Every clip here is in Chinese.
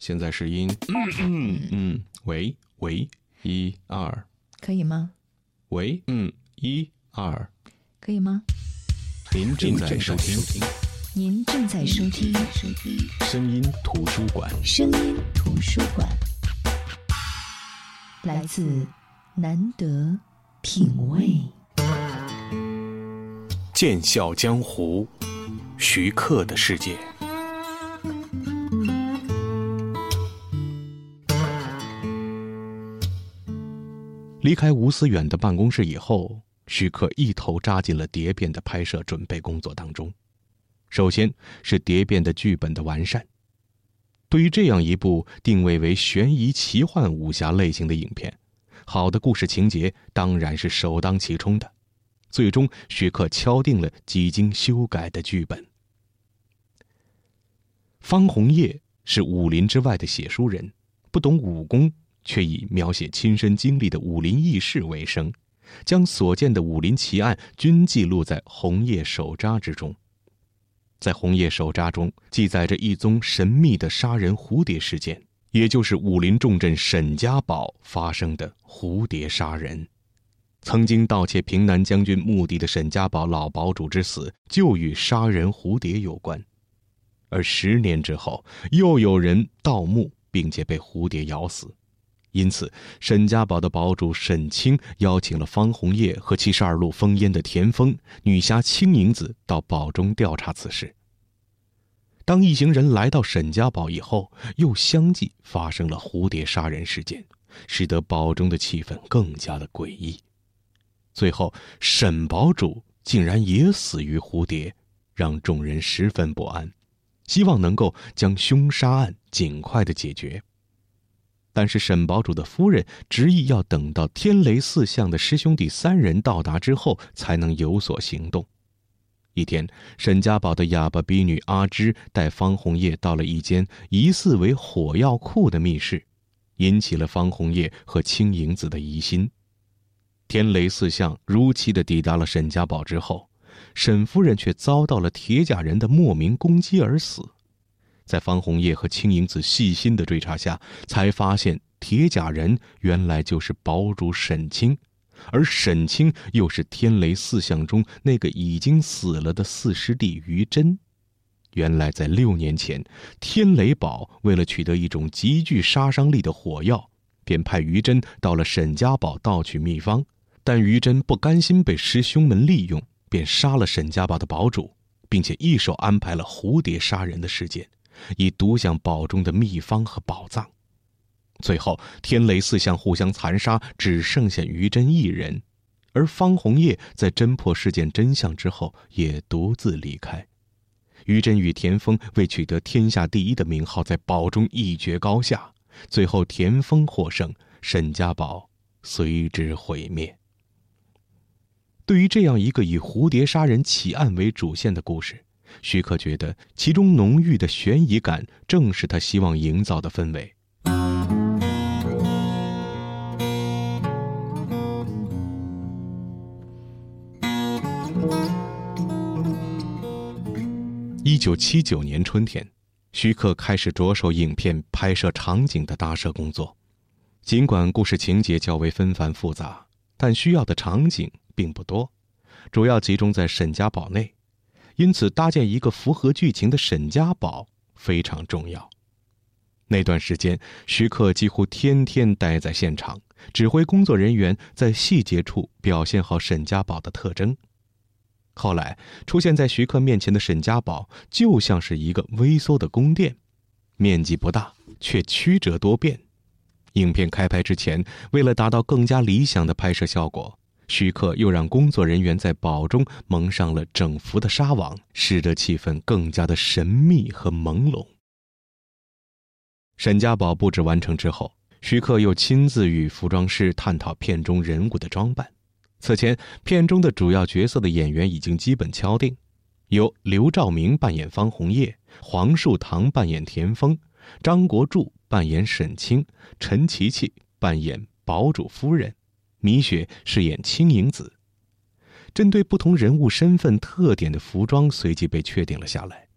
现在是音，嗯嗯，喂喂，一二，可以吗？喂，嗯，一二，可以吗？您正在收听您正在收听声音图书馆。声音图书馆，来自难得品味。剑笑江湖，徐克的世界。离开吴思远的办公室以后，徐克一头扎进了《蝶变》的拍摄准备工作当中。首先是《蝶变》的剧本的完善。对于这样一部定位为悬疑奇幻武侠类型的影片，好的故事情节当然是首当其冲的。最终，徐克敲定了几经修改的剧本。方红叶是武林之外的写书人，不懂武功。却以描写亲身经历的武林轶事为生，将所见的武林奇案均记录在《红叶手札》之中。在《红叶手札》中，记载着一宗神秘的杀人蝴蝶事件，也就是武林重镇沈家堡发生的蝴蝶杀人。曾经盗窃平南将军墓地的沈家堡老堡主之死，就与杀人蝴蝶有关。而十年之后，又有人盗墓，并且被蝴蝶咬死。因此，沈家堡的堡主沈清邀请了方红叶和七十二路烽烟的田丰、女侠青影子到堡中调查此事。当一行人来到沈家堡以后，又相继发生了蝴蝶杀人事件，使得堡中的气氛更加的诡异。最后，沈堡主竟然也死于蝴蝶，让众人十分不安，希望能够将凶杀案尽快的解决。但是沈堡主的夫人执意要等到天雷四象的师兄弟三人到达之后，才能有所行动。一天，沈家堡的哑巴婢女阿芝带方红叶到了一间疑似为火药库的密室，引起了方红叶和青影子的疑心。天雷四象如期的抵达了沈家堡之后，沈夫人却遭到了铁甲人的莫名攻击而死。在方红叶和青影子细心的追查下，才发现铁甲人原来就是堡主沈清，而沈清又是天雷四象中那个已经死了的四师弟于真。原来在六年前，天雷堡为了取得一种极具杀伤力的火药，便派于真到了沈家堡盗取秘方，但于真不甘心被师兄们利用，便杀了沈家堡的堡主，并且一手安排了蝴蝶杀人的事件。以独享宝中的秘方和宝藏，最后天雷四象互相残杀，只剩下于真一人。而方红叶在侦破事件真相之后，也独自离开。于真与田丰为取得天下第一的名号，在宝中一决高下。最后田丰获胜，沈家堡随之毁灭。对于这样一个以蝴蝶杀人奇案为主线的故事。徐克觉得，其中浓郁的悬疑感正是他希望营造的氛围。一九七九年春天，徐克开始着手影片拍摄场景的搭设工作。尽管故事情节较为纷繁复杂，但需要的场景并不多，主要集中在沈家堡内。因此，搭建一个符合剧情的沈家堡非常重要。那段时间，徐克几乎天天待在现场，指挥工作人员在细节处表现好沈家堡的特征。后来，出现在徐克面前的沈家堡就像是一个微缩的宫殿，面积不大，却曲折多变。影片开拍之前，为了达到更加理想的拍摄效果。徐克又让工作人员在堡中蒙上了整幅的纱网，使得气氛更加的神秘和朦胧。沈家堡布置完成之后，徐克又亲自与服装师探讨片中人物的装扮。此前，片中的主要角色的演员已经基本敲定，由刘兆明扮演方红叶，黄树堂扮演田丰，张国柱扮演沈清，陈琪琪扮演堡主夫人。米雪饰演青影子。针对不同人物身份特点的服装随即被确定了下来。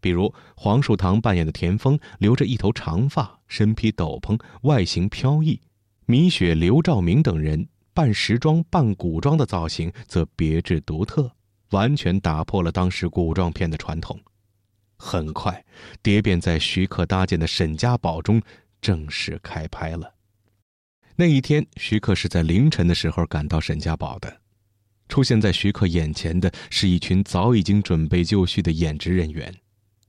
比如黄树堂扮演的田丰留着一头长发，身披斗篷，外形飘逸；米雪、刘兆明等人扮时装、扮古装的造型则别致独特，完全打破了当时古装片的传统。很快，蝶变在徐克搭建的沈家堡中正式开拍了。那一天，徐克是在凌晨的时候赶到沈家堡的。出现在徐克眼前的是一群早已经准备就绪的演职人员，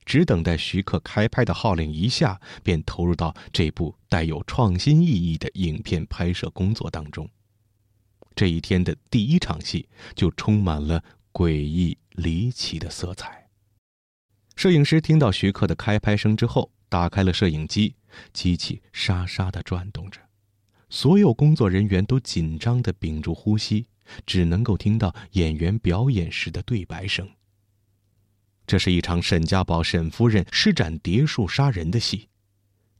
只等待徐克开拍的号令一下，便投入到这部带有创新意义的影片拍摄工作当中。这一天的第一场戏就充满了诡异离奇的色彩。摄影师听到徐克的开拍声之后，打开了摄影机，机器沙沙地转动着。所有工作人员都紧张地屏住呼吸，只能够听到演员表演时的对白声。这是一场沈家堡沈夫人施展蝶术杀人的戏。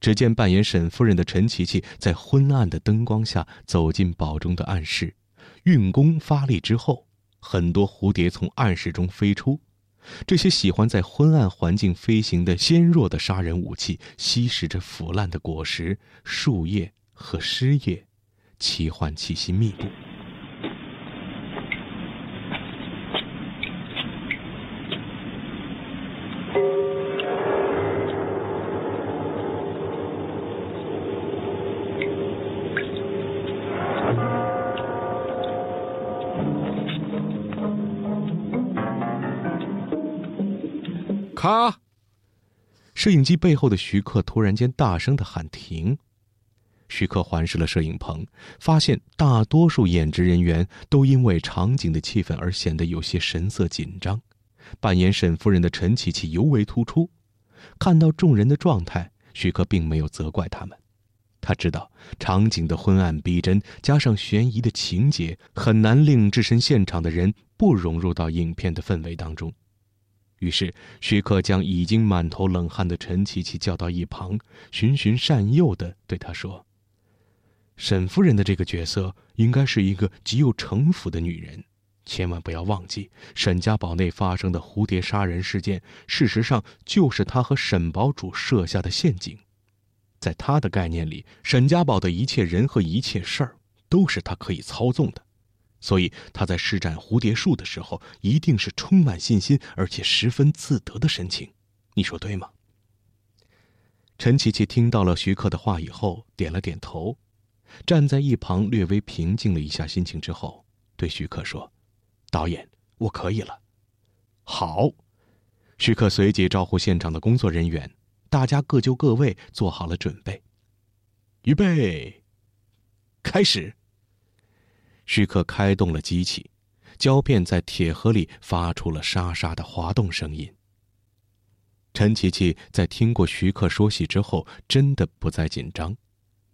只见扮演沈夫人的陈琪琪在昏暗的灯光下走进堡中的暗室，运功发力之后，很多蝴蝶从暗室中飞出。这些喜欢在昏暗环境飞行的纤弱的杀人武器，吸食着腐烂的果实、树叶。和失业，奇幻气息密布。咔！摄影机背后的徐克突然间大声的喊停。徐克环视了摄影棚，发现大多数演职人员都因为场景的气氛而显得有些神色紧张。扮演沈夫人的陈琪琪尤为突出。看到众人的状态，徐克并没有责怪他们。他知道场景的昏暗逼真，加上悬疑的情节，很难令置身现场的人不融入到影片的氛围当中。于是，徐克将已经满头冷汗的陈琪琪叫到一旁，循循善诱地对他说。沈夫人的这个角色应该是一个极有城府的女人，千万不要忘记，沈家堡内发生的蝴蝶杀人事件，事实上就是她和沈堡主设下的陷阱。在她的概念里，沈家堡的一切人和一切事儿都是她可以操纵的，所以她在施展蝴蝶术的时候，一定是充满信心而且十分自得的神情。你说对吗？陈琪琪听到了徐克的话以后，点了点头。站在一旁，略微平静了一下心情之后，对徐克说：“导演，我可以了。”好，徐克随即招呼现场的工作人员，大家各就各位，做好了准备。预备，开始。徐克开动了机器，胶片在铁盒里发出了沙沙的滑动声音。陈琪琪在听过徐克说戏之后，真的不再紧张。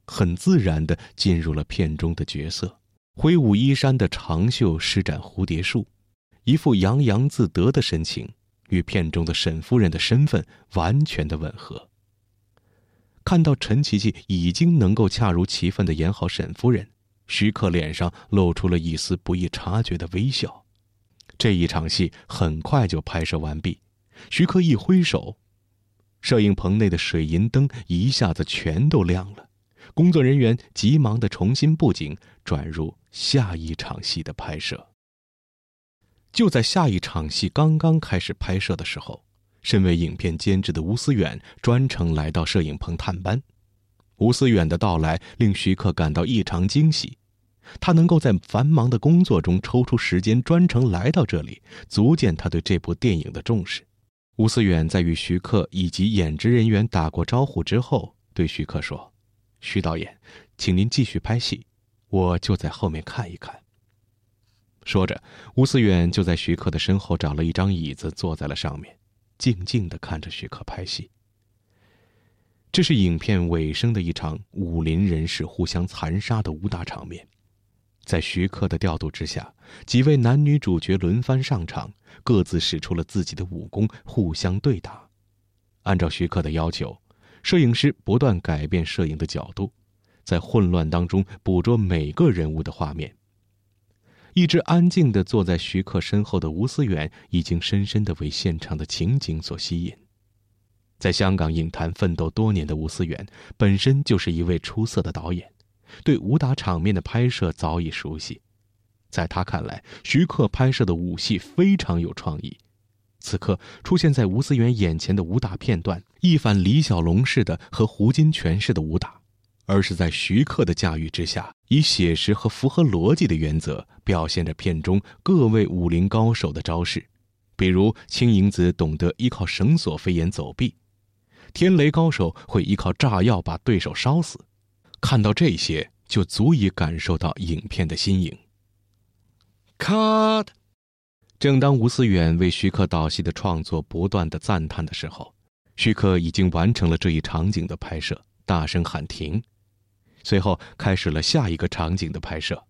很自然地进入了片中的角色，挥舞衣衫的长袖，施展蝴蝶术，一副洋洋自得的神情，与片中的沈夫人的身份完全的吻合。看到陈琪琪已经能够恰如其分地演好沈夫人，徐克脸上露出了一丝不易察觉的微笑。这一场戏很快就拍摄完毕，徐克一挥手，摄影棚内的水银灯一下子全都亮了。工作人员急忙的重新布景，转入下一场戏的拍摄。就在下一场戏刚刚开始拍摄的时候，身为影片监制的吴思远专程来到摄影棚探班。吴思远的到来令徐克感到异常惊喜，他能够在繁忙的工作中抽出时间专程来到这里，足见他对这部电影的重视。吴思远在与徐克以及演职人员打过招呼之后，对徐克说。徐导演，请您继续拍戏，我就在后面看一看。说着，吴思远就在徐克的身后找了一张椅子，坐在了上面，静静的看着徐克拍戏。这是影片尾声的一场武林人士互相残杀的武打场面，在徐克的调度之下，几位男女主角轮番上场，各自使出了自己的武功，互相对打。按照徐克的要求。摄影师不断改变摄影的角度，在混乱当中捕捉每个人物的画面。一直安静地坐在徐克身后的吴思远，已经深深地为现场的情景所吸引。在香港影坛奋斗多年的吴思远，本身就是一位出色的导演，对武打场面的拍摄早已熟悉。在他看来，徐克拍摄的武戏非常有创意。此刻出现在吴思远眼前的武打片段，一反李小龙式的和胡金铨式的武打，而是在徐克的驾驭之下，以写实和符合逻辑的原则，表现着片中各位武林高手的招式。比如青蝇子懂得依靠绳索飞檐走壁，天雷高手会依靠炸药把对手烧死。看到这些，就足以感受到影片的新颖。Cut。正当吴思远为徐克导戏的创作不断的赞叹的时候，徐克已经完成了这一场景的拍摄，大声喊停，随后开始了下一个场景的拍摄。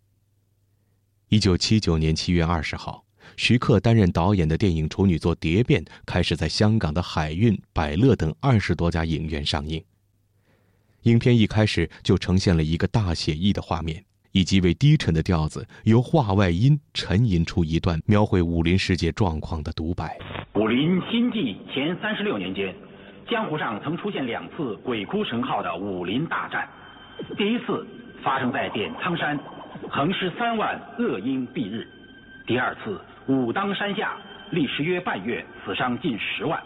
一九七九年七月二十号，徐克担任导演的电影处女作《蝶变》开始在香港的海运、百乐等二十多家影院上映。影片一开始就呈现了一个大写意的画面。以极为低沉的调子，由话外音沉吟出一段描绘武林世界状况的独白。武林新纪前三十六年间，江湖上曾出现两次鬼哭神号的武林大战。第一次发生在点苍山，横尸三万，恶鹰蔽日；第二次武当山下，历时约半月，死伤近十万。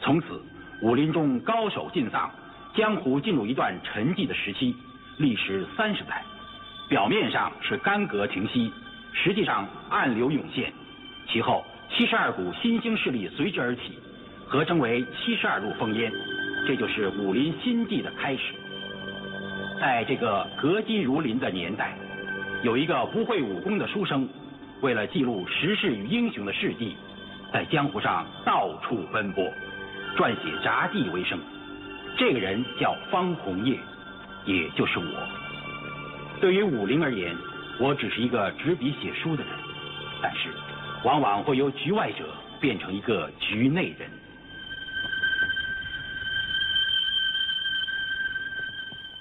从此，武林中高手尽丧，江湖进入一段沉寂的时期，历时三十载。表面上是干戈停息，实际上暗流涌现，其后七十二股新兴势力随之而起，合称为七十二路烽烟，这就是武林新纪的开始。在这个革金如林的年代，有一个不会武功的书生，为了记录时事与英雄的事迹，在江湖上到处奔波，撰写札记为生。这个人叫方红叶，也就是我。对于武林而言，我只是一个执笔写书的人，但是，往往会由局外者变成一个局内人。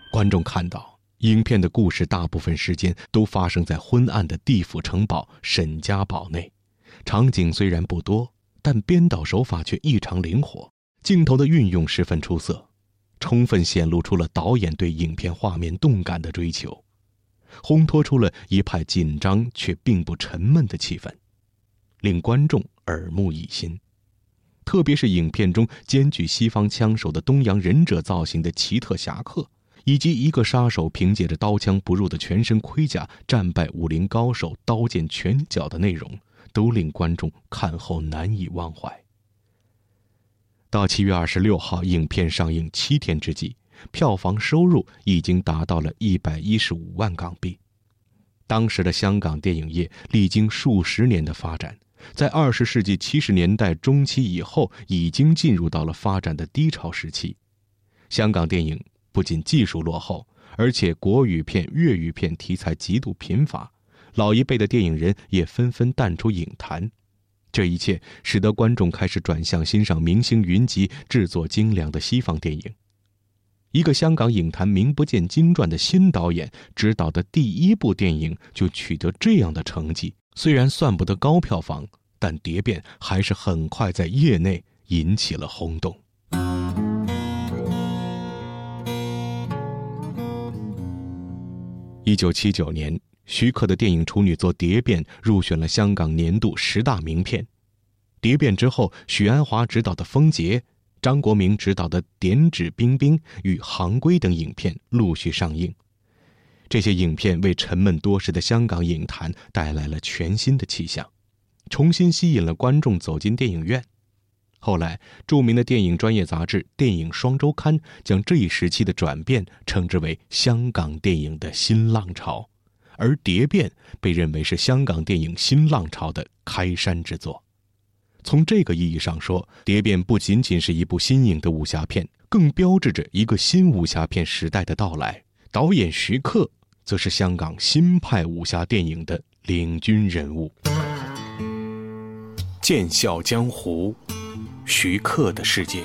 观众看到，影片的故事大部分时间都发生在昏暗的地府城堡沈家堡内，场景虽然不多，但编导手法却异常灵活，镜头的运用十分出色，充分显露出了导演对影片画面动感的追求。烘托出了一派紧张却并不沉闷的气氛，令观众耳目一新。特别是影片中兼具西方枪手的东洋忍者造型的奇特侠客，以及一个杀手凭借着刀枪不入的全身盔甲战败武林高手刀剑拳脚的内容，都令观众看后难以忘怀。到七月二十六号影片上映七天之际。票房收入已经达到了一百一十五万港币。当时的香港电影业历经数十年的发展，在二十世纪七十年代中期以后，已经进入到了发展的低潮时期。香港电影不仅技术落后，而且国语片、粤语片题材极度贫乏，老一辈的电影人也纷纷淡出影坛。这一切使得观众开始转向欣赏明星云集、制作精良的西方电影。一个香港影坛名不见经传的新导演执导的第一部电影就取得这样的成绩，虽然算不得高票房，但《蝶变》还是很快在业内引起了轰动。一九七九年，徐克的电影处女作《蝶变》入选了香港年度十大名片。《蝶变》之后，许鞍华执导的《风劫》。张国明执导的《点指兵兵》与《行规》等影片陆续上映，这些影片为沉闷多时的香港影坛带来了全新的气象，重新吸引了观众走进电影院。后来，著名的电影专业杂志《电影双周刊》将这一时期的转变称之为香港电影的新浪潮，而《蝶变》被认为是香港电影新浪潮的开山之作。从这个意义上说，《蝶变》不仅仅是一部新颖的武侠片，更标志着一个新武侠片时代的到来。导演徐克则是香港新派武侠电影的领军人物。剑笑江湖，徐克的世界。